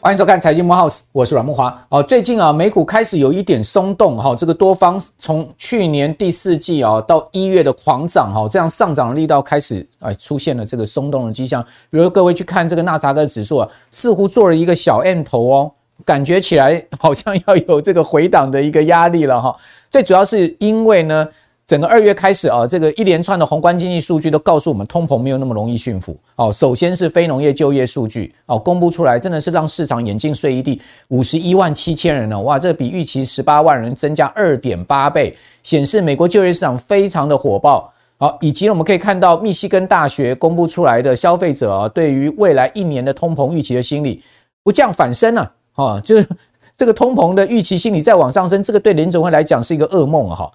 欢迎收看《财经慕 House》，我是阮慕驊。哦，最近啊，美股开始有一点松动哈。这个多方从去年第四季啊到一月的狂涨哈，这样上涨的力道开始哎出现了这个松动的迹象。比如各位去看这个纳斯达克指数啊，似乎做了一个小 M 头哦，感觉起来好像要有这个回档的一个压力了哈。最主要是因为呢。整个二月开始啊，这个一连串的宏观经济数据都告诉我们，通膨没有那么容易驯服。哦，首先是非农业就业数据哦，公布出来，真的是让市场眼镜碎一地，五十一万七千人呢，哇，这比预期十八万人增加二点八倍，显示美国就业市场非常的火爆。好，以及我们可以看到密西根大学公布出来的消费者啊，对于未来一年的通膨预期的心理不降反升啊，哈，就是这个通膨的预期心理再往上升，这个对联准会来讲是一个噩梦，哈。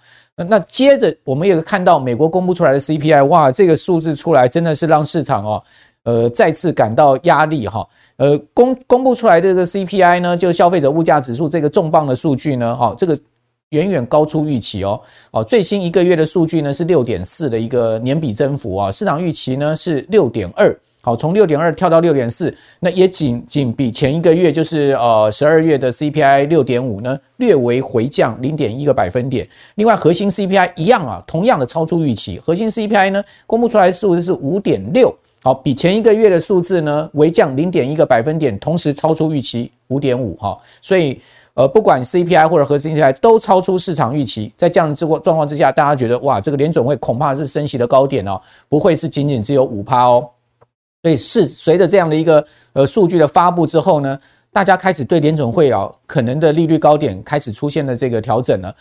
那接着我们也看到美国公布出来的 CPI，哇，这个数字出来真的是让市场哦，呃，再次感到压力哈。呃，公公布出来的这个 CPI 呢，就消费者物价指数这个重磅的数据呢，哈，这个远远高出预期哦。哦，最新一个月的数据呢是六点四的一个年比增幅啊，市场预期呢是六点二。好，从六点二跳到六点四，那也仅仅比前一个月，就是呃十二月的 CPI 六点五呢，略微回降零点一个百分点。另外，核心 CPI 一样啊，同样的超出预期。核心 CPI 呢，公布出来的数字是五点六，好，比前一个月的数字呢微降零点一个百分点，同时超出预期五点五哈。所以呃，不管 CPI 或者核心 CPI 都超出市场预期。在这样的状状况之下，大家觉得哇，这个联准会恐怕是升息的高点哦，不会是仅仅只有五趴哦。所以是随着这样的一个呃数据的发布之后呢，大家开始对联准会啊可能的利率高点开始出现了这个调整了。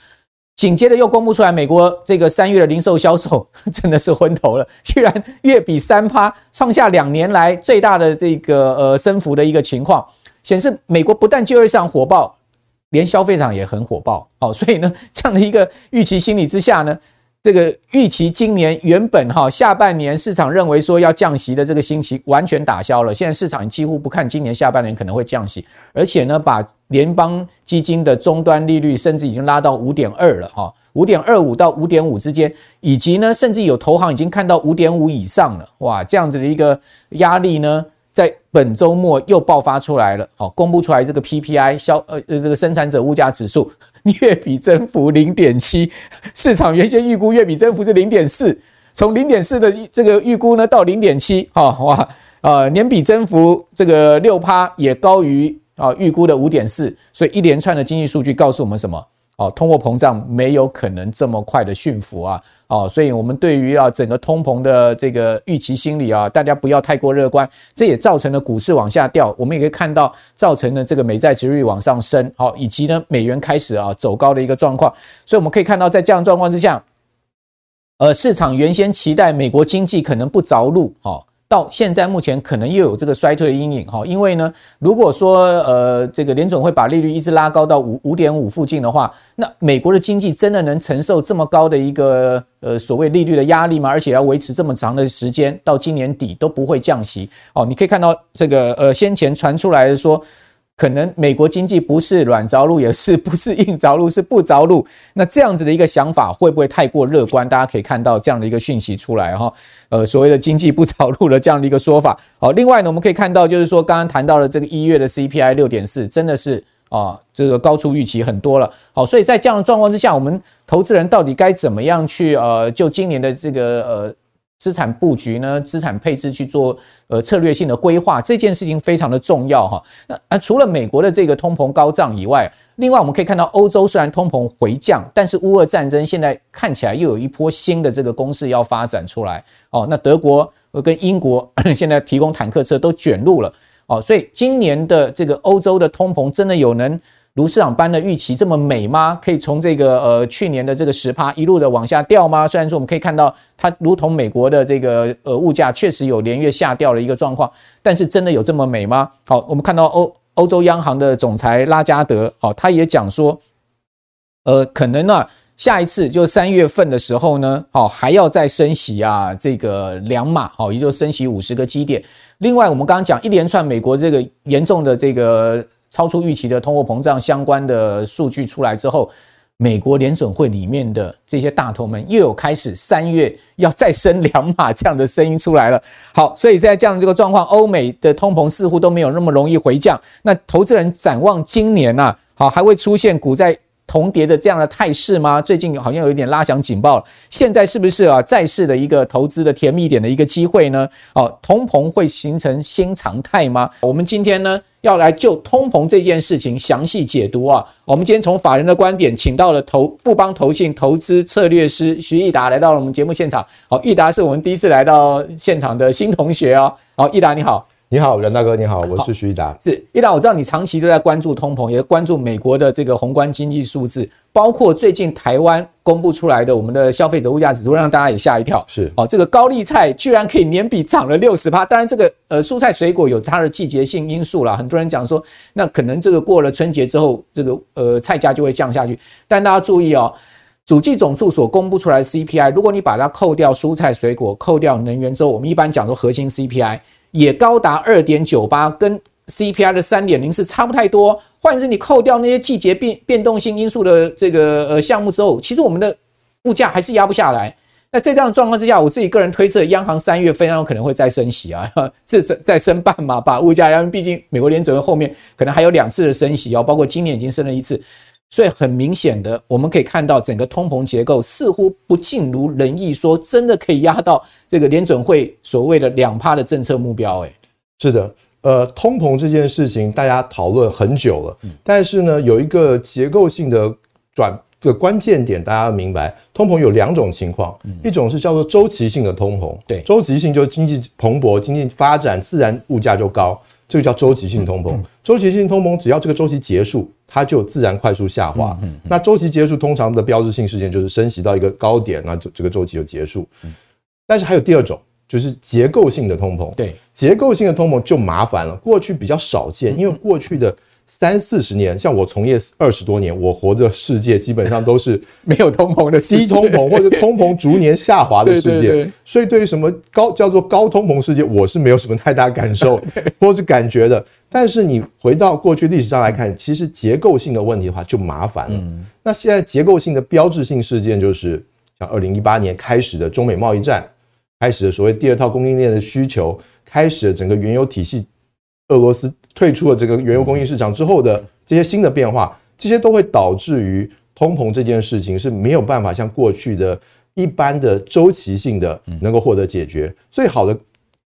紧接着又公布出来，美国这个三月的零售销售 真的是昏头了，居然月比三趴，创下两年来最大的这个呃升幅的一个情况，显示美国不但就业市场火爆，连消费场也很火爆。哦，所以呢，这样的一个预期心理之下呢。这个预期今年原本哈下半年市场认为说要降息的这个星期完全打消了，现在市场几乎不看今年下半年可能会降息，而且呢把联邦基金的终端利率甚至已经拉到五点二了哈，五点二五到五点五之间，以及呢甚至有投行已经看到五点五以上了，哇，这样子的一个压力呢。本周末又爆发出来了，好，公布出来这个 PPI 消呃呃这个生产者物价指数 月比增幅零点七，市场原先预估月比增幅是零点四，从零点四的这个预估呢到零点七，哈哇呃年比增幅这个六趴也高于啊预估的五点四，所以一连串的经济数据告诉我们什么？哦，通货膨胀没有可能这么快的驯服啊！哦，所以我们对于啊整个通膨的这个预期心理啊，大家不要太过乐观，这也造成了股市往下掉。我们也可以看到，造成了这个美债殖率往上升，好，以及呢美元开始啊走高的一个状况。所以我们可以看到，在这样状况之下，呃，市场原先期待美国经济可能不着陆，哈。到现在目前可能又有这个衰退的阴影哈，因为呢，如果说呃这个联总会把利率一直拉高到五五点五附近的话，那美国的经济真的能承受这么高的一个呃所谓利率的压力吗？而且要维持这么长的时间，到今年底都不会降息哦。你可以看到这个呃先前传出来的说。可能美国经济不是软着陆，也是 不是硬着陆，是不着陆。那这样子的一个想法会不会太过乐观？大家可以看到这样的一个讯息出来哈。呃，所谓的经济不着陆的这样的一个说法。好，另外呢，我们可以看到就是说，刚刚谈到了这个一月的 CPI 六点四，真的是啊，这个高出预期很多了。好，所以在这样的状况之下，我们投资人到底该怎么样去呃，就今年的这个呃。资产布局呢，资产配置去做呃策略性的规划，这件事情非常的重要哈。那那除了美国的这个通膨高涨以外，另外我们可以看到欧洲虽然通膨回降，但是乌俄战争现在看起来又有一波新的这个攻势要发展出来哦。那德国跟英国现在提供坦克车都卷入了哦，所以今年的这个欧洲的通膨真的有能如市场般的预期这么美吗？可以从这个呃去年的这个十趴一路的往下掉吗？虽然说我们可以看到它如同美国的这个呃物价确实有连月下掉的一个状况，但是真的有这么美吗？好，我们看到欧欧洲央行的总裁拉加德哦，他也讲说，呃，可能呢、下一次就三月份的时候呢，哦还要再升息啊，这个两码哦，也就升息五十个基点。另外，我们刚刚讲一连串美国这个严重的这个。超出预期的通货膨胀相关的数据出来之后，美国联准会里面的这些大头们又有开始三月要再升两码这样的声音出来了。好，所以在这样的这个状况，欧美的通膨似乎都没有那么容易回降。那投资人展望今年呐、好，还会出现股债同跌的这样的态势吗？最近好像有一点拉响警报了。现在是不是啊，债市的一个投资的甜蜜点的一个机会呢？哦，通膨会形成新常态吗？我们今天呢，要来就通膨这件事情详细解读啊。我们今天从法人的观点，请到了投富邦投信投资策略师徐益达来到了我们节目现场。好，益达是我们第一次来到现场的新同学哦。好，益达你好。你好，阮大哥，你好，我是徐一达。是一达，我知道你长期都在关注通膨，也关注美国的这个宏观经济数字，包括最近台湾公布出来的我们的消费者物价指数，让大家也吓一跳。是哦，这个高丽菜居然可以年比涨了六十趴。当然，这个呃蔬菜水果有它的季节性因素啦，很多人讲说，那可能这个过了春节之后，这个呃菜价就会降下去。但大家注意哦，主计总处所公布出来的 CPI，如果你把它扣掉蔬菜水果，扣掉能源之后，我们一般讲说核心 CPI。也高达二点九八，跟 CPI 的三点零是差不太多。换言之，你扣掉那些季节变变动性因素的这个呃项目之后，其实我们的物价还是压不下来。那在这样的状况之下，我自己个人推测，央行三月非常有可能会再升息啊，这是再升半嘛，把物价压。毕竟美国联准会后面可能还有两次的升息哦，包括今年已经升了一次。所以很明显的，我们可以看到整个通膨结构似乎不尽如人意，说真的可以压到这个联准会所谓的两趴的政策目标。诶，是的，呃，通膨这件事情大家讨论很久了，但是呢，有一个结构性的转的关键点，大家要明白，通膨有两种情况，一种是叫做周期性的通膨，对，周期性就是经济蓬勃、经济发展，自然物价就高。这个叫周期性通膨，周期性通膨只要这个周期结束，它就自然快速下滑。嗯那周期结束通常的标志性事件就是升息到一个高点，那这这个周期就结束。但是还有第二种，就是结构性的通膨。对，结构性的通膨就麻烦了，过去比较少见，因为过去的。三四十年，像我从业二十多年，我活的世界基本上都是 没有通膨的低通膨或者通膨逐年下滑的世界，所以对于什么高叫做高通膨世界，我是没有什么太大感受 或是感觉的。但是你回到过去历史上来看，其实结构性的问题的话就麻烦了。那现在结构性的标志性事件就是像二零一八年开始的中美贸易战，开始的所谓第二套供应链的需求，开始的整个原油体系。俄罗斯退出了这个原油供应市场之后的这些新的变化，这些都会导致于通膨这件事情是没有办法像过去的一般的周期性的能够获得解决。最好的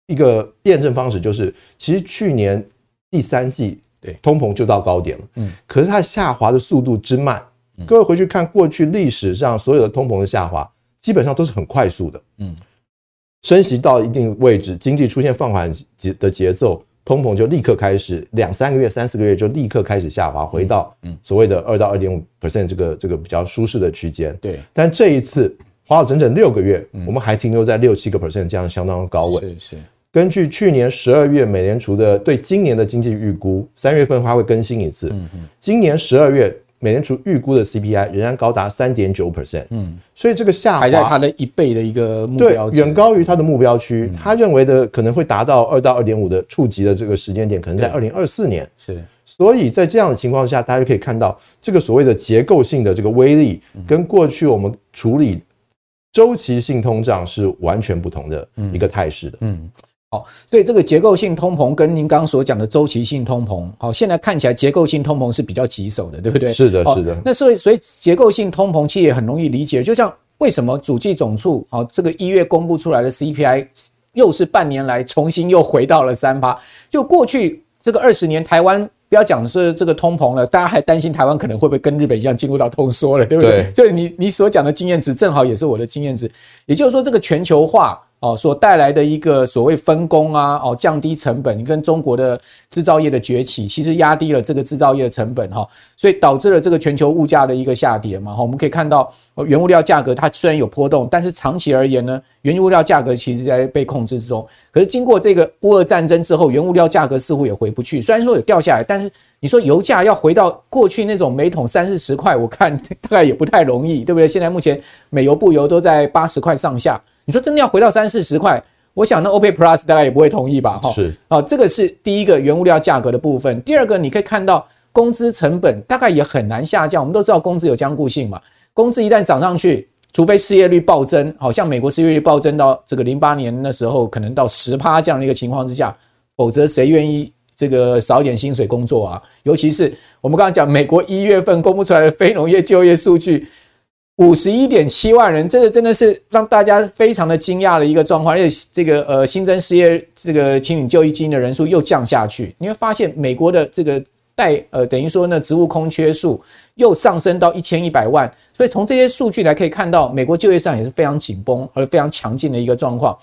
一个验证方式就是，其实去年第三季对。通膨就到高点了，嗯，可是它下滑的速度之慢，各位回去看过去历史上所有的通膨的下滑，基本上都是很快速的，嗯，升息到一定位置，经济出现放缓节的节奏。通膨就立刻开始，两三个月、三四个月就立刻开始下滑，回到所谓的二到二点五 percent 这个这个比较舒适的区间。对，但这一次花了整整六个月，我们还停留在六七个 percent 这样相当的高位。是是。根据去年十二月美联储的对今年的经济预估，三月份它会更新一次。嗯嗯。今年十二月。美联储预估的 CPI 仍然高达三点九 percent，嗯，所以这个下滑还在它的一倍的一个目标区，对，远高于它的目标区。他认为的可能会达到二到二点五的触及的这个时间点，可能在二零二四年。是，所以在这样的情况下，大家就可以看到这个所谓的结构性的这个威力，跟过去我们处理周期性通胀是完全不同的一个态势的，嗯。好，所以这个结构性通膨跟您刚刚所讲的周期性通膨，好，现在看起来结构性通膨是比较棘手的，对不对？是的，是的。那所以，所以结构性通膨其实也很容易理解，就像为什么主计总处好这个一月公布出来的 CPI 又是半年来重新又回到了三趴，就过去这个二十年台湾不要讲是这个通膨了，大家还担心台湾可能会不会跟日本一样进入到通缩了，对不对？所以你你所讲的经验值正好也是我的经验值，也就是说这个全球化。哦，所带来的一个所谓分工啊，哦，降低成本，你跟中国的制造业的崛起，其实压低了这个制造业的成本哈，所以导致了这个全球物价的一个下跌嘛。哈，我们可以看到，原物料价格它虽然有波动，但是长期而言呢，原物料价格其实在被控制之中。可是经过这个乌俄战争之后，原物料价格似乎也回不去，虽然说有掉下来，但是你说油价要回到过去那种每桶三四十块，我看大概也不太容易，对不对？现在目前美油、布油都在八十块上下。你说真的要回到三四十块，我想那 OPEC Plus 大概也不会同意吧？哈，是啊，这个是第一个原物料价格的部分。第二个，你可以看到工资成本大概也很难下降。我们都知道工资有僵固性嘛，工资一旦涨上去，除非失业率暴增，好像美国失业率暴增到这个零八年那时候可能到十趴这样的一个情况之下，否则谁愿意这个少一点薪水工作啊？尤其是我们刚刚讲美国一月份公布出来的非农业就业数据。五十一点七万人，这个真的是让大家非常的惊讶的一个状况，而且这个呃新增失业这个请领就业金的人数又降下去，你会发现美国的这个待呃等于说呢职务空缺数又上升到一千一百万，所以从这些数据来可以看到，美国就业市场也是非常紧绷而非常强劲的一个状况。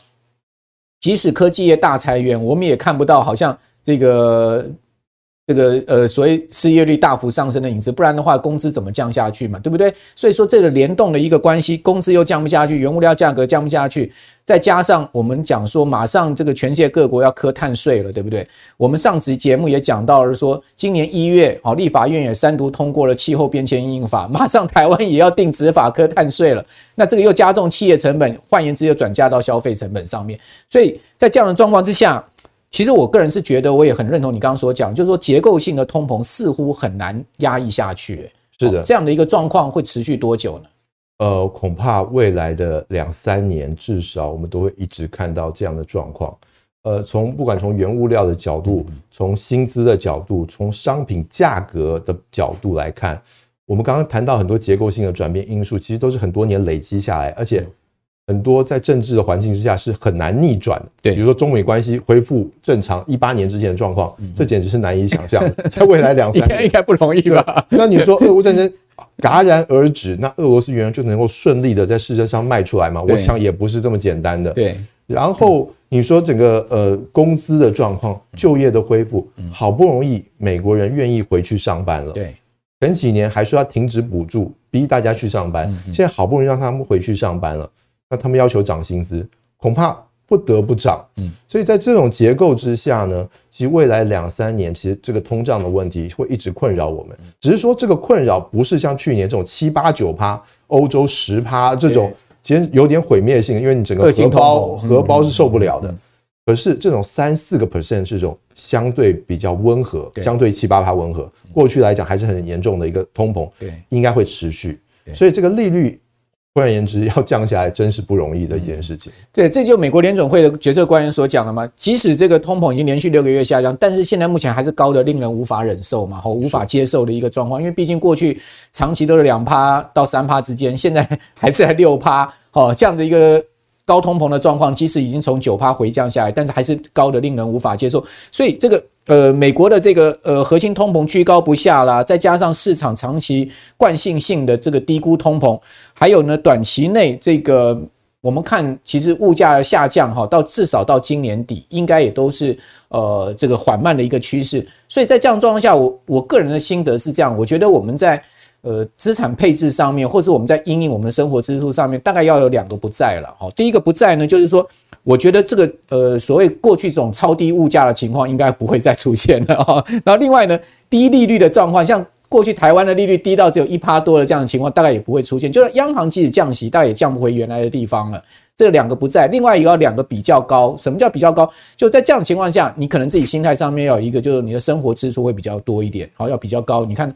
即使科技业大裁员，我们也看不到好像这个。这个呃，所谓失业率大幅上升的影子，不然的话，工资怎么降下去嘛？对不对？所以说这个联动的一个关系，工资又降不下去，原物料价格降不下去，再加上我们讲说，马上这个全世界各国要磕碳税了，对不对？我们上集节目也讲到了说，今年一月，哦，立法院也三读通过了气候变迁因应法，马上台湾也要定执法课碳税了，那这个又加重企业成本，换言之，又转嫁到消费成本上面，所以在这样的状况之下。其实我个人是觉得，我也很认同你刚刚所讲，就是说结构性的通膨似乎很难压抑下去。是的，这样的一个状况会持续多久呢？呃，恐怕未来的两三年，至少我们都会一直看到这样的状况。呃，从不管从原物料的角度，从薪资的角度，从商品价格的角度来看，我们刚刚谈到很多结构性的转变因素，其实都是很多年累积下来，而且。很多在政治的环境之下是很难逆转的，对，比如说中美关系恢复正常，一八年之前的状况，这简直是难以想象。在未来两三年应该不容易吧？那你说俄乌战争戛然而止，那俄罗斯原油就能够顺利的在世界上卖出来吗？我想也不是这么简单的。对。然后你说整个呃工资的状况、就业的恢复，好不容易美国人愿意回去上班了。对。前几年还说要停止补助，逼大家去上班，现在好不容易让他们回去上班了。那他们要求涨薪资，恐怕不得不涨。嗯，所以在这种结构之下呢，其实未来两三年，其实这个通胀的问题会一直困扰我们。只是说这个困扰不是像去年这种七八九趴、欧洲十趴这种，其实有点毁灭性，因为你整个荷包荷包是受不了的。可是这种三四个 percent 是这种相对比较温和，相对七八趴温和。过去来讲还是很严重的一个通膨，对，应该会持续。所以这个利率。换言之，要降下来真是不容易的一件事情。对，这就美国联总会的决策官员所讲的嘛。即使这个通膨已经连续六个月下降，但是现在目前还是高的令人无法忍受嘛，和无法接受的一个状况。因为毕竟过去长期都是两趴到三趴之间，现在 还是在六趴，哦，这样的一个。高通膨的状况，即使已经从九趴回降下来，但是还是高的令人无法接受。所以这个呃，美国的这个呃核心通膨居高不下啦，再加上市场长期惯性性的这个低估通膨，还有呢短期内这个我们看其实物价下降哈，到至少到今年底应该也都是呃这个缓慢的一个趋势。所以在这样状况下，我我个人的心得是这样，我觉得我们在。呃，资产配置上面，或者我们在因应我们的生活支出上面，大概要有两个不在了。好，第一个不在呢，就是说，我觉得这个呃，所谓过去这种超低物价的情况，应该不会再出现了啊。然后另外呢，低利率的状况，像过去台湾的利率低到只有一趴多的这样的情况，大概也不会出现。就是央行即使降息，大概也降不回原来的地方了。这两个不在，另外一个要两个比较高。什么叫比较高？就在这样的情况下，你可能自己心态上面要有一个，就是你的生活支出会比较多一点，好，要比较高。你看。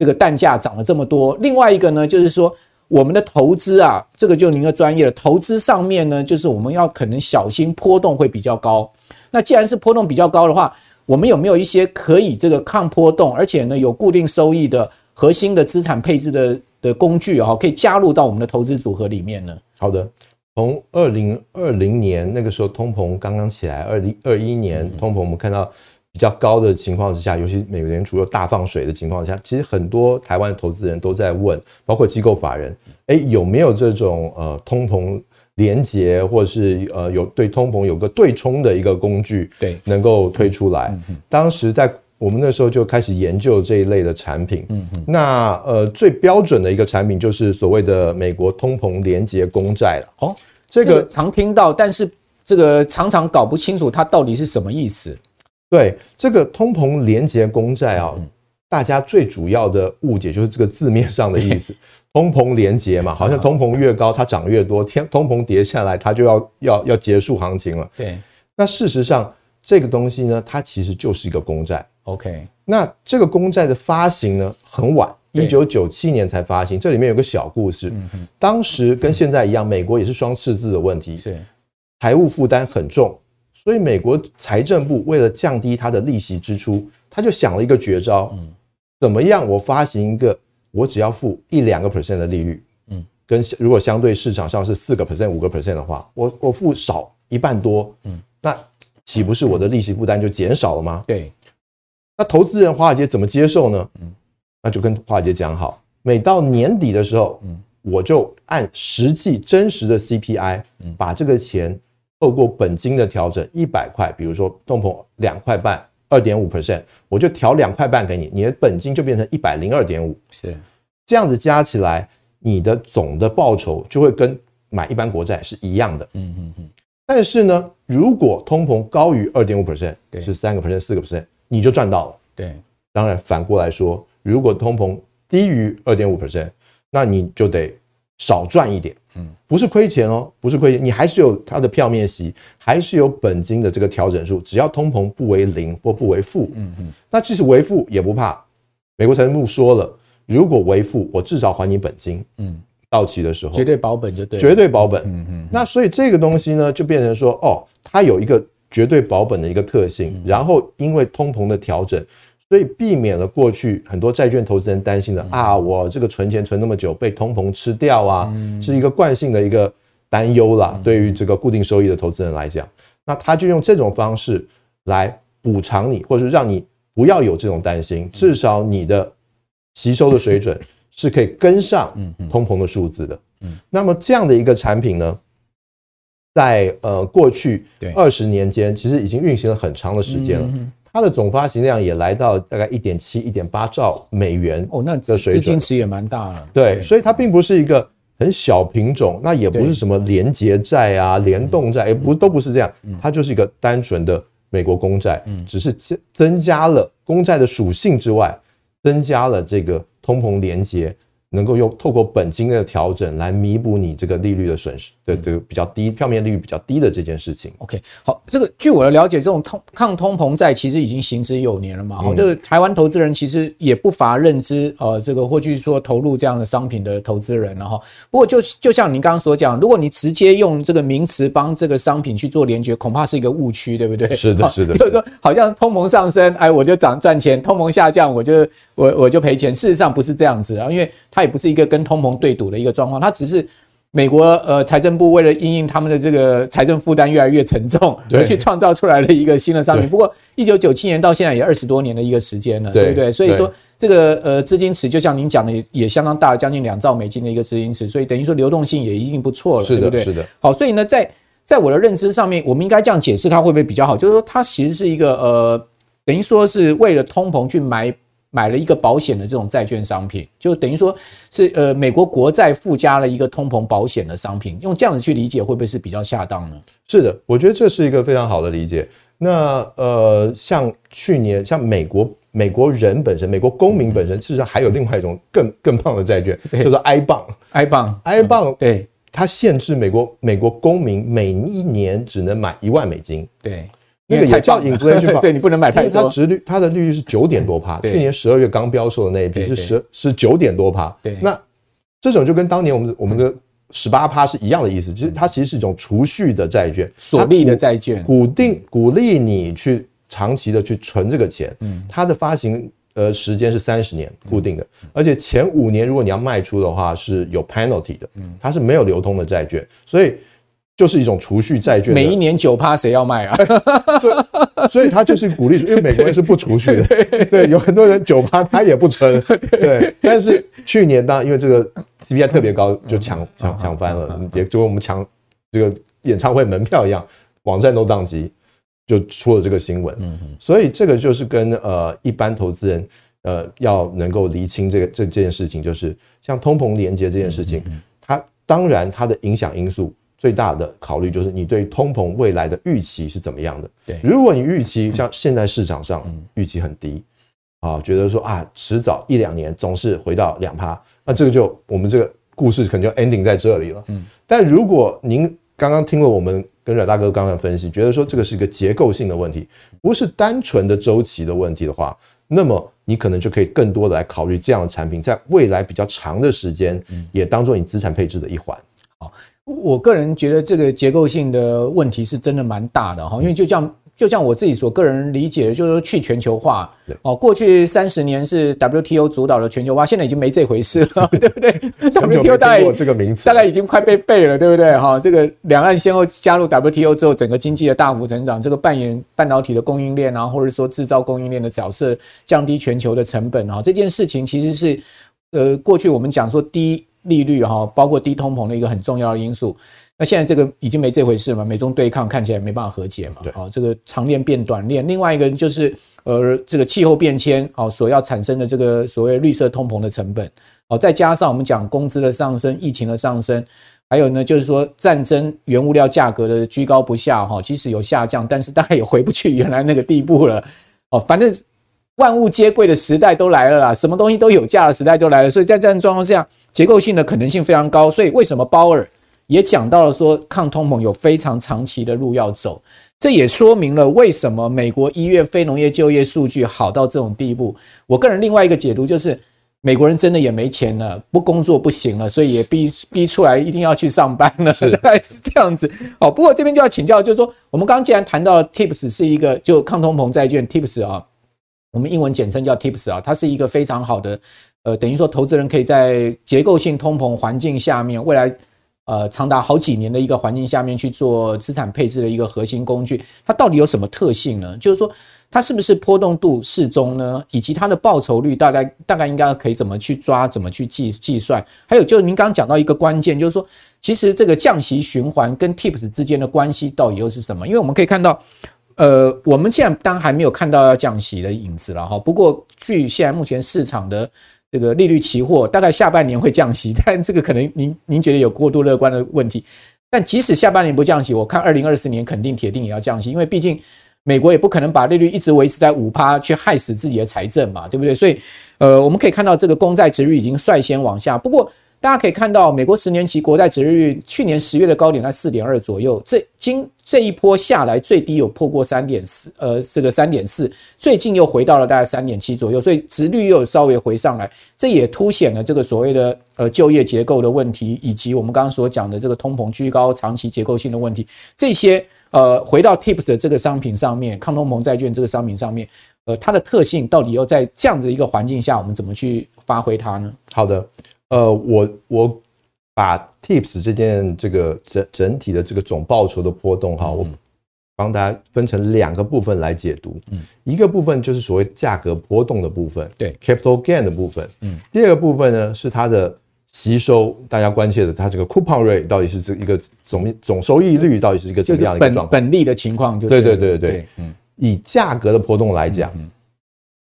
这个蛋价涨了这么多，另外一个呢，就是说我们的投资啊，这个就您的专业了。投资上面呢，就是我们要可能小心波动会比较高。那既然是波动比较高的话，我们有没有一些可以这个抗波动，而且呢有固定收益的核心的资产配置的的工具啊，可以加入到我们的投资组合里面呢？好的，从二零二零年那个时候通膨刚刚起来，二零二一年通膨我们看到。比较高的情况之下，尤其美国联储又大放水的情况下，其实很多台湾投资人都在问，包括机构法人，哎，有没有这种呃通膨连结，或者是呃有对通膨有个对冲的一个工具，对，能够推出来。当时在我们那时候就开始研究这一类的产品。嗯嗯。那呃最标准的一个产品就是所谓的美国通膨连结公债了。哦，这个常听到，但是这个常常搞不清楚它到底是什么意思。对这个通膨连结公债啊，大家最主要的误解就是这个字面上的意思，通膨连结嘛，好像通膨越高它涨越多，天通膨跌下来它就要要要结束行情了。对，那事实上这个东西呢，它其实就是一个公债。OK，那这个公债的发行呢，很晚，一九九七年才发行。这里面有个小故事，当时跟现在一样，美国也是双赤字的问题，是。财务负担很重，所以美国财政部为了降低它的利息支出，他就想了一个绝招，嗯怎么样？我发行一个，我只要付一两个 percent 的利率，嗯，跟如果相对市场上是四个 percent、五个 percent 的话，我我付少一半多，嗯，那岂不是我的利息负担就减少了吗？对。那投资人华尔街怎么接受呢？嗯，那就跟华尔街讲好，每到年底的时候，嗯，我就按实际真实的 CPI，嗯，把这个钱透过本金的调整一百块，比如说通膨两块半，二点五 percent，我就调两块半给你，你的本金就变成一百零二点五，是这样子加起来，你的总的报酬就会跟买一般国债是一样的。嗯嗯嗯。但是呢，如果通膨高于二点五 percent，是三个 percent，四个 percent。你就赚到了。对，当然反过来说，如果通膨低于二点五 percent，那你就得少赚一点。嗯，不是亏钱哦，不是亏钱，你还是有它的票面息，还是有本金的这个调整数。只要通膨不为零或不为负，嗯嗯，那即使为负也不怕。美国财政部说了，如果为负，我至少还你本金。嗯，到期的时候绝对保本就对，绝对保本。嗯嗯，那所以这个东西呢，就变成说，哦，它有一个。绝对保本的一个特性，然后因为通膨的调整，所以避免了过去很多债券投资人担心的啊，我这个存钱存那么久被通膨吃掉啊，是一个惯性的一个担忧啦。对于这个固定收益的投资人来讲，那他就用这种方式来补偿你，或者是让你不要有这种担心，至少你的吸收的水准是可以跟上通膨的数字的。那么这样的一个产品呢？在呃过去二十年间，其实已经运行了很长的时间了。它的总发行量也来到大概一点七、一点八兆美元哦，那的水准，资金池也蛮大了。对，所以它并不是一个很小品种，那也不是什么连结债啊、联动债，也不都不是这样，它就是一个单纯的美国公债，只是增增加了公债的属性之外，增加了这个通膨连结。能够用透过本金的调整来弥补你这个利率的损失的这个比较低票面利率比较低的这件事情。OK，好，这个据我的了解，这种通抗通膨债其实已经行之有年了嘛。好，这个台湾投资人其实也不乏认知，呃，这个或许说投入这样的商品的投资人了哈。不过就就像您刚刚所讲，如果你直接用这个名词帮这个商品去做联结，恐怕是一个误区，对不对？是的，是的，就是说好像通膨上升，哎，我就涨赚钱；通膨下降，我就我我就赔钱。事实上不是这样子啊，因为。它也不是一个跟通膨对赌的一个状况，它只是美国呃财政部为了因应他们的这个财政负担越来越沉重，而去创造出来的一个新的商品。不过一九九七年到现在也二十多年的一个时间了，对不对？所以说这个呃资金池就像您讲的也也相当大，将近两兆美金的一个资金池，所以等于说流动性也一定不错了，对不对？是的。好，所以呢，在在我的认知上面，我们应该这样解释它会不会比较好？就是说它其实是一个呃等于说是为了通膨去买。买了一个保险的这种债券商品，就等于说是呃美国国债附加了一个通膨保险的商品，用这样子去理解会不会是比较恰当呢？是的，我觉得这是一个非常好的理解。那呃，像去年像美国美国人本身，美国公民本身，事实上还有另外一种更更棒的债券，叫做 I bond，I bond，I bond，对，它限制美国美国公民每一年只能买一万美金，对。那个也叫 inflation，对，你不能买太多。它值率，它的利率是九点多趴。去年十二月刚标售的那一批是十，是九点多趴。对，那这种就跟当年我们我们的十八趴是一样的意思。其实它其实是一种储蓄的债券，锁利的债券，鼓定鼓励你去长期的去存这个钱。嗯，它的发行呃时间是三十年固定的，而且前五年如果你要卖出的话是有 penalty 的。嗯，它是没有流通的债券，所以。就是一种储蓄债券，每一年九趴谁要卖啊？对，所以他就是鼓励，因为美国人是不储蓄的，对，有很多人九趴他也不存，对。但是去年当因为这个 CPI 特别高，就抢抢抢翻了，也就跟我们抢这个演唱会门票一样，网站都宕机，就出了这个新闻。所以这个就是跟呃一般投资人呃要能够厘清这个这这件事情，就是像通膨连结这件事情，它当然它的影响因素。最大的考虑就是你对通膨未来的预期是怎么样的？对，如果你预期像现在市场上预期很低，啊，觉得说啊，迟早一两年总是回到两趴，那这个就我们这个故事可能就 ending 在这里了。嗯，但如果您刚刚听了我们跟阮大哥刚刚的分析，觉得说这个是一个结构性的问题，不是单纯的周期的问题的话，那么你可能就可以更多的来考虑这样的产品，在未来比较长的时间，也当做你资产配置的一环。好，我个人觉得这个结构性的问题是真的蛮大的哈，因为就像。就像我自己所个人理解的，就是说去全球化。哦，过去三十年是 WTO 主导的全球化，现在已经没这回事了，对不对？WTO 大概这个名词大概已经快被背了，对不对？哈，这个两岸先后加入 WTO 之后，整个经济的大幅成长，这个扮演半导体的供应链啊，或者说制造供应链的角色，降低全球的成本啊，这件事情其实是呃，过去我们讲说低利率哈，包括低通膨的一个很重要的因素。那现在这个已经没这回事嘛？美中对抗看起来没办法和解嘛？好，这个长链变短链。另外一个就是呃，这个气候变迁哦，所要产生的这个所谓绿色通膨的成本哦，再加上我们讲工资的上升、疫情的上升，还有呢，就是说战争、原物料价格的居高不下哈，即使有下降，但是大概也回不去原来那个地步了哦。反正万物皆贵的时代都来了啦，什么东西都有价的时代都来了，所以在这样状况下，结构性的可能性非常高。所以为什么鲍尔？也讲到了说，抗通膨有非常长期的路要走，这也说明了为什么美国一月非农业就业数据好到这种地步。我个人另外一个解读就是，美国人真的也没钱了，不工作不行了，所以也逼 逼出来一定要去上班了，大概是这样子。好，不过这边就要请教，就是说，我们刚刚既然谈到了 TIPS 是一个就抗通膨债券 TIPS 啊，我们英文简称叫 TIPS 啊，它是一个非常好的，呃，等于说投资人可以在结构性通膨环境下面未来。呃，长达好几年的一个环境下面去做资产配置的一个核心工具，它到底有什么特性呢？就是说，它是不是波动度适中呢？以及它的报酬率大概大概应该可以怎么去抓，怎么去计计算？还有就是您刚刚讲到一个关键，就是说，其实这个降息循环跟 TIPS 之间的关系到底又是什么？因为我们可以看到，呃，我们现在当然还没有看到要降息的影子了哈。不过，据现在目前市场的。这个利率期货大概下半年会降息，但这个可能您您觉得有过度乐观的问题。但即使下半年不降息，我看二零二四年肯定铁定也要降息，因为毕竟美国也不可能把利率一直维持在五趴去害死自己的财政嘛，对不对？所以，呃，我们可以看到这个公债值率已经率先往下，不过。大家可以看到，美国十年期国债殖利率去年十月的高点在四点二左右，这今这一波下来最低有破过三点四，呃，这个三点四，最近又回到了大概三点七左右，所以殖率又稍微回上来，这也凸显了这个所谓的呃就业结构的问题，以及我们刚刚所讲的这个通膨居高长期结构性的问题。这些呃回到 TIPS 的这个商品上面，抗通膨债券这个商品上面，呃，它的特性到底要在这样的一个环境下，我们怎么去发挥它呢？好的。呃，我我把 TIPS 这件这个整整体的这个总报酬的波动哈，我帮大家分成两个部分来解读。嗯，一个部分就是所谓价格波动的部分，对，capital gain 的部分。嗯，第二个部分呢是它的吸收，大家关切的它这个 coupon rate 到底是这一个总总收益率到底是一个怎么样的一个状况？本利的情况就对对对对对。嗯，以价格的波动来讲，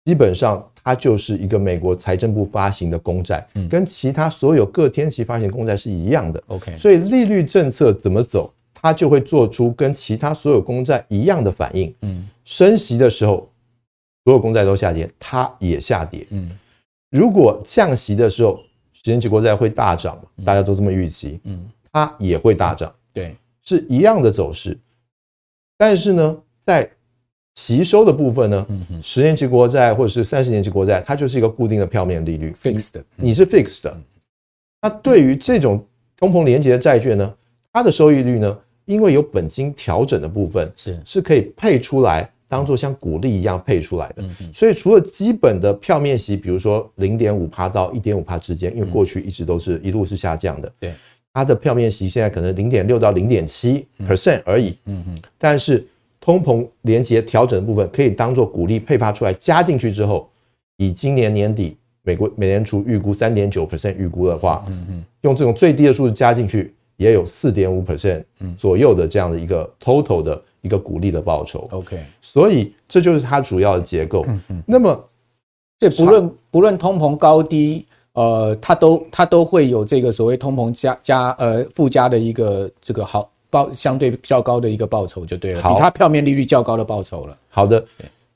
基本上。它就是一个美国财政部发行的公债，跟其他所有各天期发行公债是一样的。OK，所以利率政策怎么走，它就会做出跟其他所有公债一样的反应。嗯，升息的时候，所有公债都下跌，它也下跌。嗯，如果降息的时候，十年期国债会大涨，大家都这么预期。嗯，它也会大涨。对，是一样的走势。但是呢，在息收的部分呢，十年期国债或者是三十年期国债，它就是一个固定的票面利率，fixed，你是 fixed 的。那对于这种通膨连结的债券呢，它的收益率呢，因为有本金调整的部分，是。是可以配出来，当做像股利一样配出来的。所以除了基本的票面息，比如说零点五趴到一点五趴之间，因为过去一直都是一路是下降的，对，它的票面息现在可能零点六到零点七 percent 而已。嗯嗯，但是。通膨连结调整的部分可以当做股利配发出来，加进去之后，以今年年底美国美联储预估三点九 percent 预估的话，嗯嗯，用这种最低的数字加进去，也有四点五 percent 左右的这样的一个 total 的一个股利的报酬。OK，所以这就是它主要的结构。嗯嗯，那么这不论不论通膨高低，呃，它都它都会有这个所谓通膨加加呃附加的一个这个好。报相对较高的一个报酬就对了，比它票面利率较高的报酬了。好的，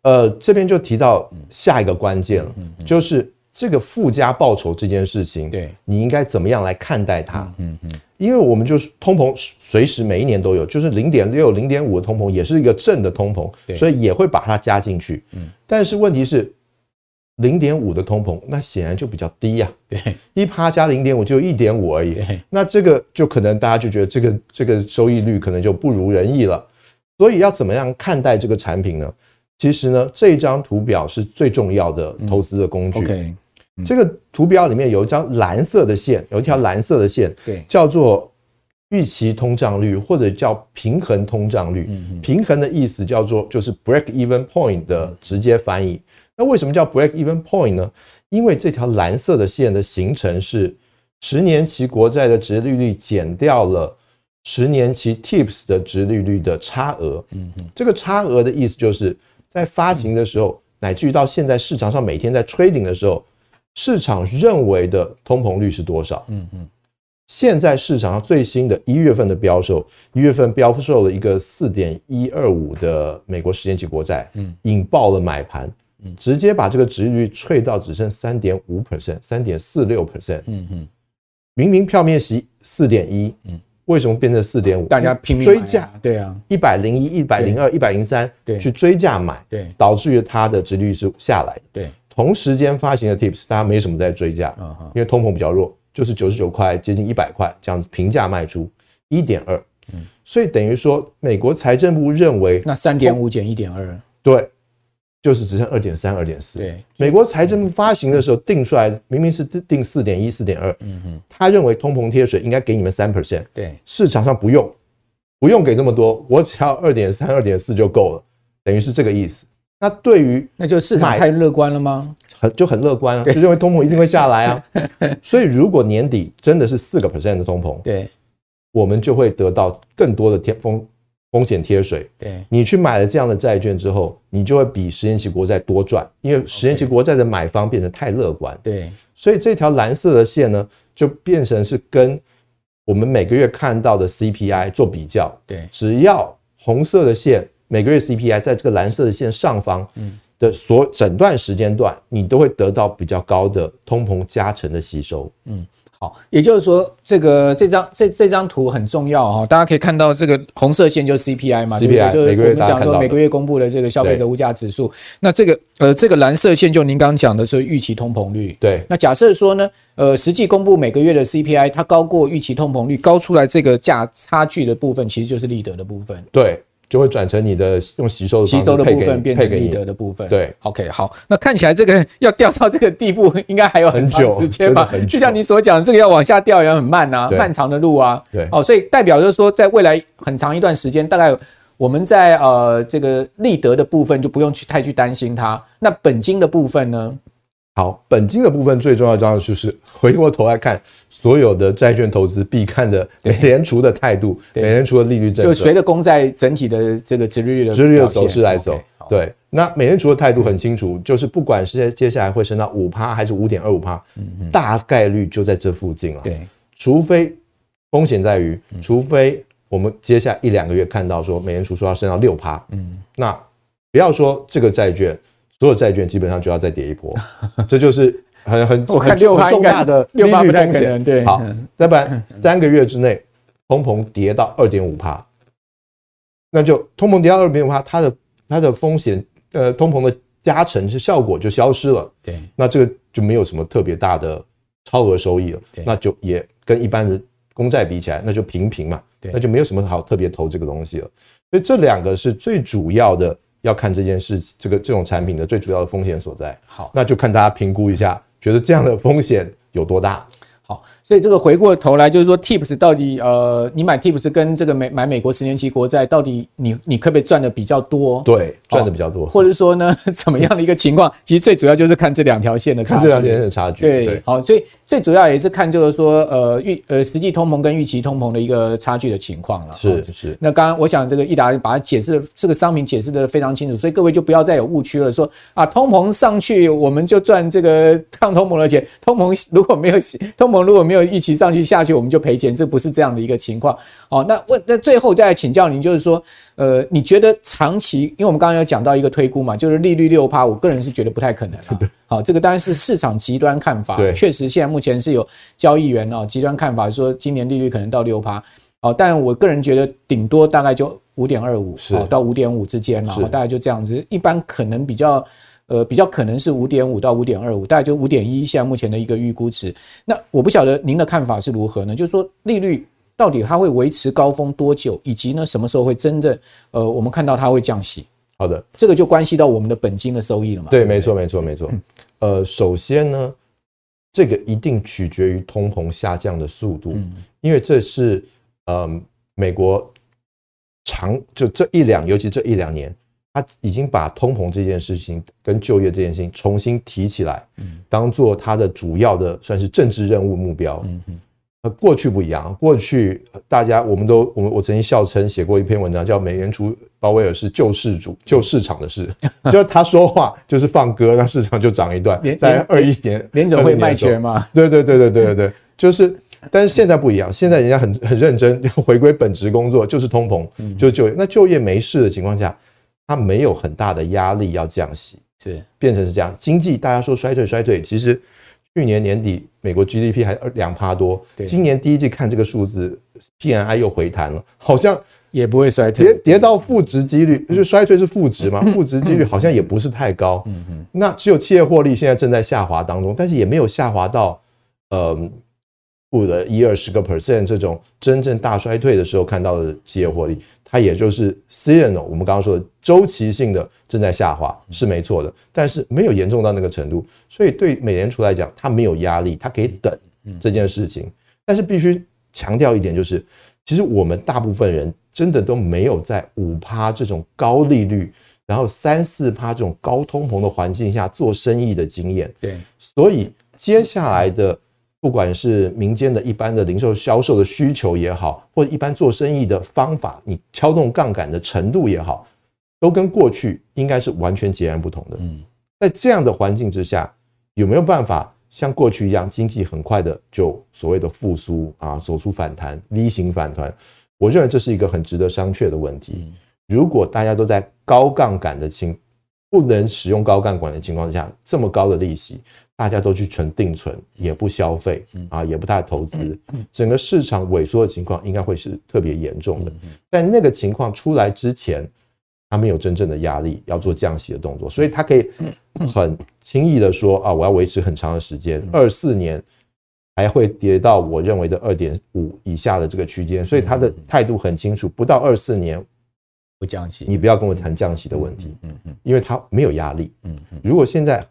呃，这边就提到下一个关键了，就是这个附加报酬这件事情，对，你应该怎么样来看待它？嗯嗯，因为我们就是通膨随时每一年都有，就是零点六、零点五的通膨也是一个正的通膨，所以也会把它加进去。嗯，但是问题是零点五的通膨，那显然就比较低呀、啊。对，一趴加零点五就一点五而已。对，那这个就可能大家就觉得这个这个收益率可能就不如人意了。所以要怎么样看待这个产品呢？其实呢，这张图表是最重要的投资的工具。嗯 okay 嗯、这个图表里面有一张蓝色的线，有一条蓝色的线，对，叫做预期通胀率，或者叫平衡通胀率。平衡的意思叫做就是 break even point 的直接翻译。那为什么叫 break even point 呢？因为这条蓝色的线的形成是十年期国债的殖利率减掉了十年期 TIPS 的殖利率的差额。嗯嗯，这个差额的意思就是在发行的时候，乃至于到现在市场上每天在 trading 的时候。市场认为的通膨率是多少？嗯嗯，现在市场上最新的一月份的标售，一月份标售了一个四点一二五的美国十年期国债，嗯，引爆了买盘，嗯，直接把这个殖利率吹到只剩三点五 percent，三点四六 percent，嗯嗯，明明票面息四点一，嗯，为什么变成四点五？大家拼命追价，对啊，一百零一、一百零二、一百零三，对，去追价买，对，导致于它的殖利率是下来。的，对。同时间发行的 TIPS，大家没什么在追价，因为通膨比较弱，就是九十九块接近一百块这样子平价卖出一点二，所以等于说美国财政部认为那三点五减一点二，对，就是只剩二点三、二点四。对，美国财政部发行的时候定出来明明是定四点一、四点二，嗯哼，他认为通膨贴水应该给你们三 percent，对，市场上不用不用给这么多，我只要二点三、二点四就够了，等于是这个意思。那对于那就市场太乐观了吗？很就很乐观啊，就认为通膨一定会下来啊。所以如果年底真的是四个 percent 的通膨，对，我们就会得到更多的天风风险贴水。对，你去买了这样的债券之后，你就会比十年期国债多赚，因为十年期国债的买方变成太乐观。对，所以这条蓝色的线呢，就变成是跟我们每个月看到的 CPI 做比较。对，只要红色的线。每个月 CPI 在这个蓝色的线上方的所整段时间段，你都会得到比较高的通膨加成的吸收。嗯，好，也就是说，这个这张这这张图很重要哈，大家可以看到这个红色线就是 CPI 嘛，CPI 就是我们讲说每个月公布的这个消费者物价指数。那这个呃这个蓝色线就您刚刚讲的是预期通膨率。对，那假设说呢，呃实际公布每个月的 CPI 它高过预期通膨率，高出来这个价差距的部分，其实就是利得的部分。对。就会转成你的用吸收的吸收的部分变成利得的部分。对，OK，好，那看起来这个 要掉到这个地步，应该还有很长时间吧？就像你所讲，这个要往下掉也很慢啊，漫长的路啊。对，哦，所以代表就是说，在未来很长一段时间，大概我们在呃这个利得的部分就不用去太去担心它。那本金的部分呢？好，本金的部分最重要的就是回过头来看所有的债券投资必看的美联储的态度，美联储的利率政策，就随着公债整体的这个殖利率的殖利率的走势来走。对，那美联储的态度很清楚，就是不管是接下来会升到五趴还是五点二五趴，大概率就在这附近了。对，除非风险在于，除非我们接下来一两个月看到说美联储说要升到六趴，嗯，那不要说这个债券。所有债券基本上就要再跌一波，这就是很很很很重大的利率风险。对，好，那不然三个月之内通膨跌到二点五帕，那就通膨跌到二点五帕，它的它的风险呃通膨的加成是效果就消失了。对，那这个就没有什么特别大的超额收益了。那就也跟一般的公债比起来，那就平平嘛。对，那就没有什么好特别投这个东西了。所以这两个是最主要的。要看这件事，这个这种产品的最主要的风险所在。好，那就看大家评估一下，觉得这样的风险有多大。好，所以这个回过头来就是说，TIPS 到底呃，你买 TIPS 跟这个美买美国十年期国债，到底你你可不可以赚的比较多？对，赚的比较多，或者说呢，怎么样的一个情况？其实最主要就是看这两条线的差距。看这两条线的差距。对，好，所以最主要也是看就是说，呃预呃实际通膨跟预期通膨的一个差距的情况了。是是。那刚刚我想这个益达把它解释的这个商品解释的非常清楚，所以各位就不要再有误区了，说啊通膨上去我们就赚这个抗通膨的钱，通膨如果没有通膨。如果没有预期上去下去，我们就赔钱，这不是这样的一个情况。哦，那问那最后再来请教您，就是说，呃，你觉得长期，因为我们刚刚有讲到一个推估嘛，就是利率六趴，我个人是觉得不太可能 了。好，这个当然是市场极端看法。对，确实现在目前是有交易员哦极端看法，说今年利率可能到六趴。哦，但我个人觉得顶多大概就五点二五，到五点五之间嘛，大概就这样子。一般可能比较。呃，比较可能是五点五到五点二五，大概就五点一，现在目前的一个预估值。那我不晓得您的看法是如何呢？就是说利率到底它会维持高峰多久，以及呢什么时候会真的呃，我们看到它会降息？好的，这个就关系到我们的本金的收益了嘛？对，没错，没错，没错。呃，首先呢，这个一定取决于通膨下降的速度，因为这是呃美国长就这一两，尤其这一两年。他已经把通膨这件事情跟就业这件事情重新提起来，当做他的主要的算是政治任务目标。嗯嗯，呃，过去不一样，过去大家我们都我们我曾经笑称写过一篇文章叫“美联储鲍威尔是救世主，救市场的事”，就他说话就是放歌，那市场就涨一段。在二一年，联总会卖权嘛？对对对对对对对，就是，但是现在不一样，现在人家很很认真，回归本职工作，就是通膨，就是就业。那就业没事的情况下。它没有很大的压力要降息，是变成是这样。经济大家说衰退衰退，其实去年年底美国 GDP 还两趴多，今年第一季看这个数字，PMI 又回弹了，好像也不会衰退，跌跌到负值几率，就是衰退是负值嘛，负值几率好像也不是太高。嗯嗯，那只有企业获利现在正在下滑当中，但是也没有下滑到呃负的一二十个 percent 这种真正大衰退的时候看到的企业获利。它也就是 seasonal，我们刚刚说的周期性的正在下滑是没错的，但是没有严重到那个程度，所以对美联储来讲，它没有压力，它可以等这件事情。但是必须强调一点，就是其实我们大部分人真的都没有在五趴这种高利率，然后三四趴这种高通膨的环境下做生意的经验。对，所以接下来的。不管是民间的一般的零售销售的需求也好，或者一般做生意的方法，你撬动杠杆的程度也好，都跟过去应该是完全截然不同的。嗯，在这样的环境之下，有没有办法像过去一样，经济很快的就所谓的复苏啊，走出反弹，V 型反弹？我认为这是一个很值得商榷的问题。如果大家都在高杠杆的情，不能使用高杠杆的情况下，这么高的利息。大家都去存定存，也不消费啊，也不太投资，整个市场萎缩的情况应该会是特别严重的。在那个情况出来之前，他没有真正的压力要做降息的动作，所以他可以很轻易的说啊，我要维持很长的时间，二四年还会跌到我认为的二点五以下的这个区间，所以他的态度很清楚，不到二四年不降息，你不要跟我谈降息的问题，嗯嗯，因为他没有压力，嗯嗯，如果现在。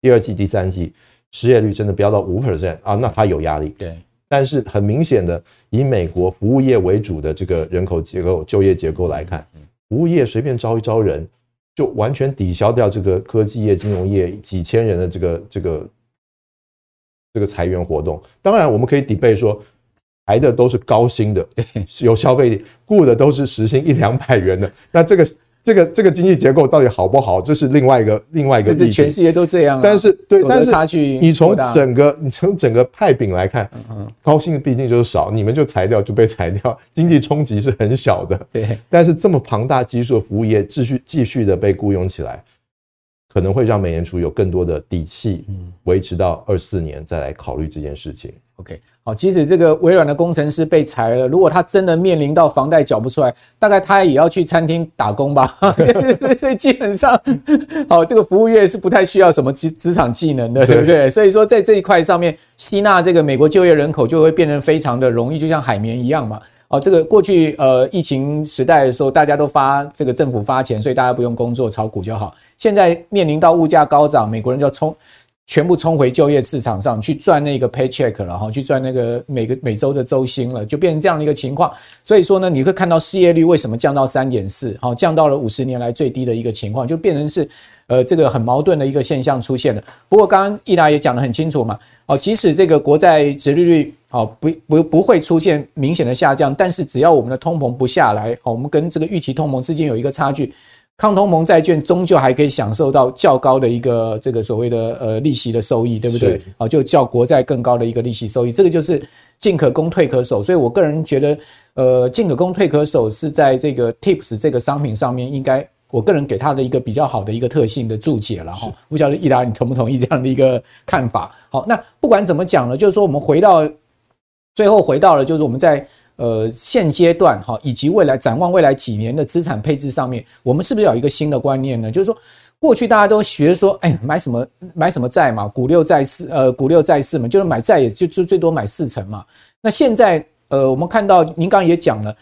第二季、第三季失业率真的飙到五 percent 啊，那它有压力。对，但是很明显的，以美国服务业为主的这个人口结构、就业结构来看，服务业随便招一招人，就完全抵消掉这个科技业、金融业几千人的这个这个这个裁员活动。当然，我们可以 debate 说，来的都是高薪的，有消费力，雇的都是时薪一两百元的，那这个。这个这个经济结构到底好不好？这是另外一个另外一个。全世界都这样啊。但是对，但是差距你从整个你从整个派饼来看，高薪的毕竟就是少，你们就裁掉就被裁掉，经济冲击是很小的。对，但是这么庞大基数的服务业继续继续的被雇佣起来。可能会让美联储有更多的底气，维持到二四年再来考虑这件事情。OK，好，即使这个微软的工程师被裁了，如果他真的面临到房贷缴不出来，大概他也要去餐厅打工吧。所以基本上，好，这个服务业是不太需要什么职职场技能的，对不对？所以说在这一块上面，吸纳这个美国就业人口就会变得非常的容易，就像海绵一样嘛。哦，这个过去呃疫情时代的时候，大家都发这个政府发钱，所以大家不用工作炒股就好。现在面临到物价高涨，美国人就要冲，全部冲回就业市场上去赚那个 paycheck 了哈，去赚那个每个每周的周薪了，就变成这样的一个情况。所以说呢，你会看到失业率为什么降到三点四，好，降到了五十年来最低的一个情况，就变成是。呃，这个很矛盾的一个现象出现了。不过刚刚奕达也讲得很清楚嘛，哦，即使这个国债殖利率哦不不不会出现明显的下降，但是只要我们的通膨不下来，哦，我们跟这个预期通膨之间有一个差距，抗通膨债券终究还可以享受到较高的一个这个所谓的呃利息的收益，对不对？啊，就较国债更高的一个利息收益，这个就是进可攻退可守。所以我个人觉得，呃，进可攻退可守是在这个 TIPS 这个商品上面应该。我个人给他的一个比较好的一个特性的注解了哈，不晓得易达你同不同意这样的一个看法？好，那不管怎么讲呢，就是说我们回到最后回到了，就是我们在呃现阶段哈，以及未来展望未来几年的资产配置上面，我们是不是有一个新的观念呢？就是说过去大家都学说，哎，买什么买什么债嘛，股六债四，呃，股六债四嘛，就是买债也就就最多买四成嘛。那现在，呃，我们看到您刚刚也讲了，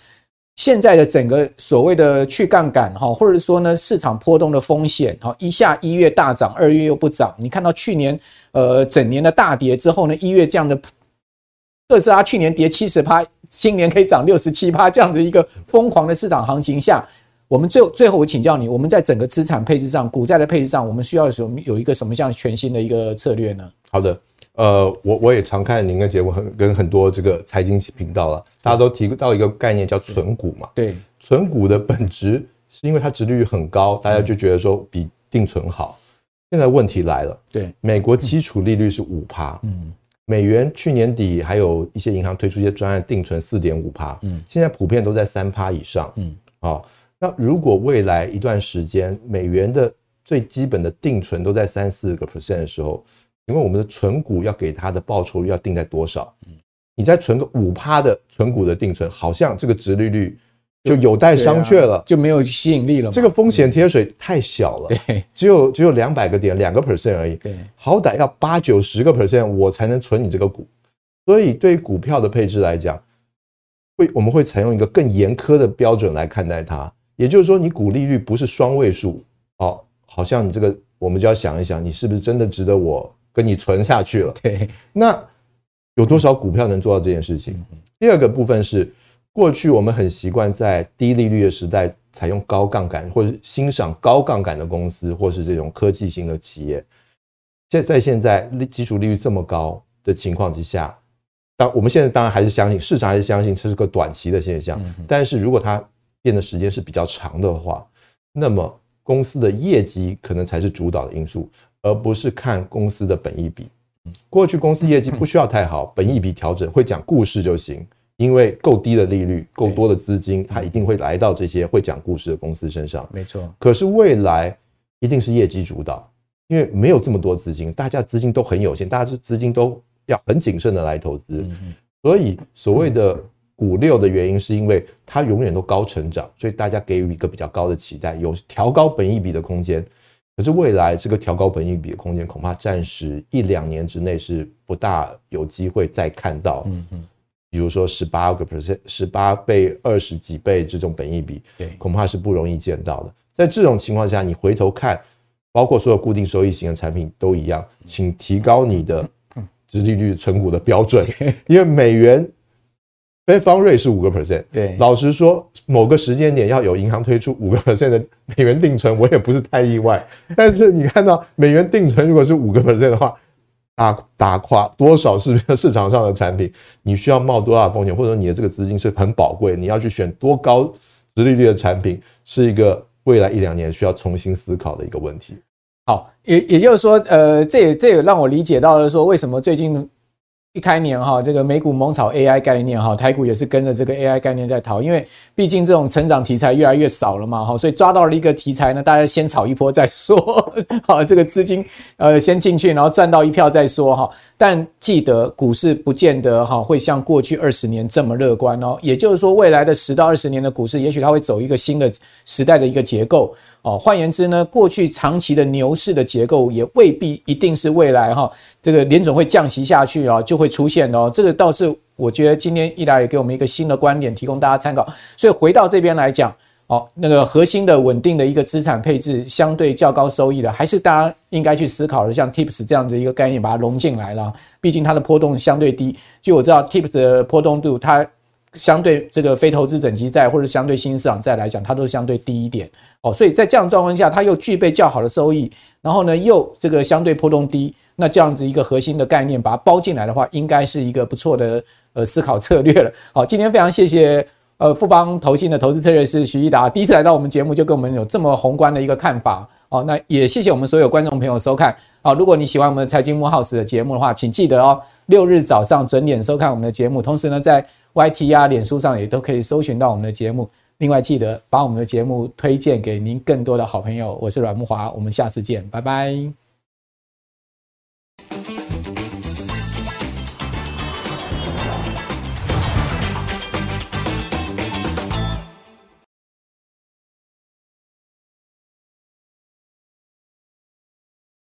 现在的整个所谓的去杠杆哈，或者说呢市场波动的风险哈，一下一月大涨，二月又不涨。你看到去年呃整年的大跌之后呢，一月这样的特斯拉去年跌七十趴，今年可以涨六十七趴，这样子一个疯狂的市场行情下，我们最后最后我请教你，我们在整个资产配置上，股债的配置上，我们需要什么有一个什么样全新的一个策略呢？好的。呃，我我也常看您的节目，很跟很多这个财经频道了，大家都提到一个概念叫存股嘛。对，存股的本质是因为它殖利率很高，大家就觉得说比定存好。现在问题来了，对，美国基础利率是五趴，嗯，美元去年底还有一些银行推出一些专案定存四点五趴，嗯，现在普遍都在三趴以上，嗯，好，那如果未来一段时间美元的最基本的定存都在三四个 percent 的时候。请问我们的存股要给它的报酬率要定在多少？嗯你再存个五趴的存股的定存，好像这个值利率就有待商榷了，就没有吸引力了。这个风险贴水太小了，对，只有只有两百个点，两个 percent 而已。对，好歹要八九十个 percent 我才能存你这个股。所以对于股票的配置来讲，会我们会采用一个更严苛的标准来看待它。也就是说，你股利率不是双位数，哦，好像你这个我们就要想一想，你是不是真的值得我？跟你存下去了，对，那有多少股票能做到这件事情？第二个部分是，过去我们很习惯在低利率的时代采用高杠杆，或者欣赏高杠杆的公司，或是这种科技型的企业。在在现在利基础利率这么高的情况之下，当我们现在当然还是相信市场还是相信这是个短期的现象，但是如果它变的时间是比较长的话，那么公司的业绩可能才是主导的因素。而不是看公司的本益比。过去公司业绩不需要太好，本益比调整会讲故事就行，因为够低的利率、够多的资金，它一定会来到这些会讲故事的公司身上。没错。可是未来一定是业绩主导，因为没有这么多资金，大家资金都很有限，大家资金都要很谨慎的来投资。所以所谓的股六的原因，是因为它永远都高成长，所以大家给予一个比较高的期待，有调高本益比的空间。可是未来这个调高本益比的空间，恐怕暂时一两年之内是不大有机会再看到。嗯嗯，比如说十八个 percent、十八倍、二十几倍这种本益比，对，恐怕是不容易见到的。在这种情况下，你回头看，包括所有固定收益型的产品都一样，请提高你的殖利率存股的标准，因为美元。Fed Fund Rate 是五个 percent，对，老实说，某个时间点要有银行推出五个 percent 的美元定存，我也不是太意外。但是你看到美元定存如果是五个 percent 的话，打打垮多少市 市场上的产品，你需要冒多大风险，或者说你的这个资金是很宝贵，你要去选多高殖利率的产品，是一个未来一两年需要重新思考的一个问题。好，也也就是说，呃，这也这也让我理解到了说，为什么最近。一开年哈，这个美股猛炒 AI 概念哈，台股也是跟着这个 AI 概念在逃，因为毕竟这种成长题材越来越少了嘛哈，所以抓到了一个题材呢，大家先炒一波再说，好，这个资金呃先进去，然后赚到一票再说哈。但记得股市不见得哈会像过去二十年这么乐观哦，也就是说未来的十到二十年的股市，也许它会走一个新的时代的一个结构。哦，换言之呢，过去长期的牛市的结构也未必一定是未来哈，这个联总会降息下去啊就会出现哦。这个倒是我觉得今天一来也给我们一个新的观点，提供大家参考。所以回到这边来讲，哦，那个核心的稳定的一个资产配置，相对较高收益的，还是大家应该去思考的，像 TIPS 这样的一个概念，把它融进来了。毕竟它的波动相对低，就我知道 TIPS 的波动度它。相对这个非投资等级债或者相对新市场债来讲，它都相对低一点哦，所以在这样状况下，它又具备较好的收益，然后呢又这个相对波动低，那这样子一个核心的概念把它包进来的话，应该是一个不错的呃思考策略了。好，今天非常谢谢呃富邦投信的投资策略师许奕达第一次来到我们节目，就跟我们有这么宏观的一个看法哦。那也谢谢我们所有观众朋友收看好，如果你喜欢我们的财经慕 House 的节目的话，请记得哦，六日早上准点收看我们的节目，同时呢在。YT 啊，脸书上也都可以搜寻到我们的节目。另外，记得把我们的节目推荐给您更多的好朋友。我是阮慕华，我们下次见，拜拜。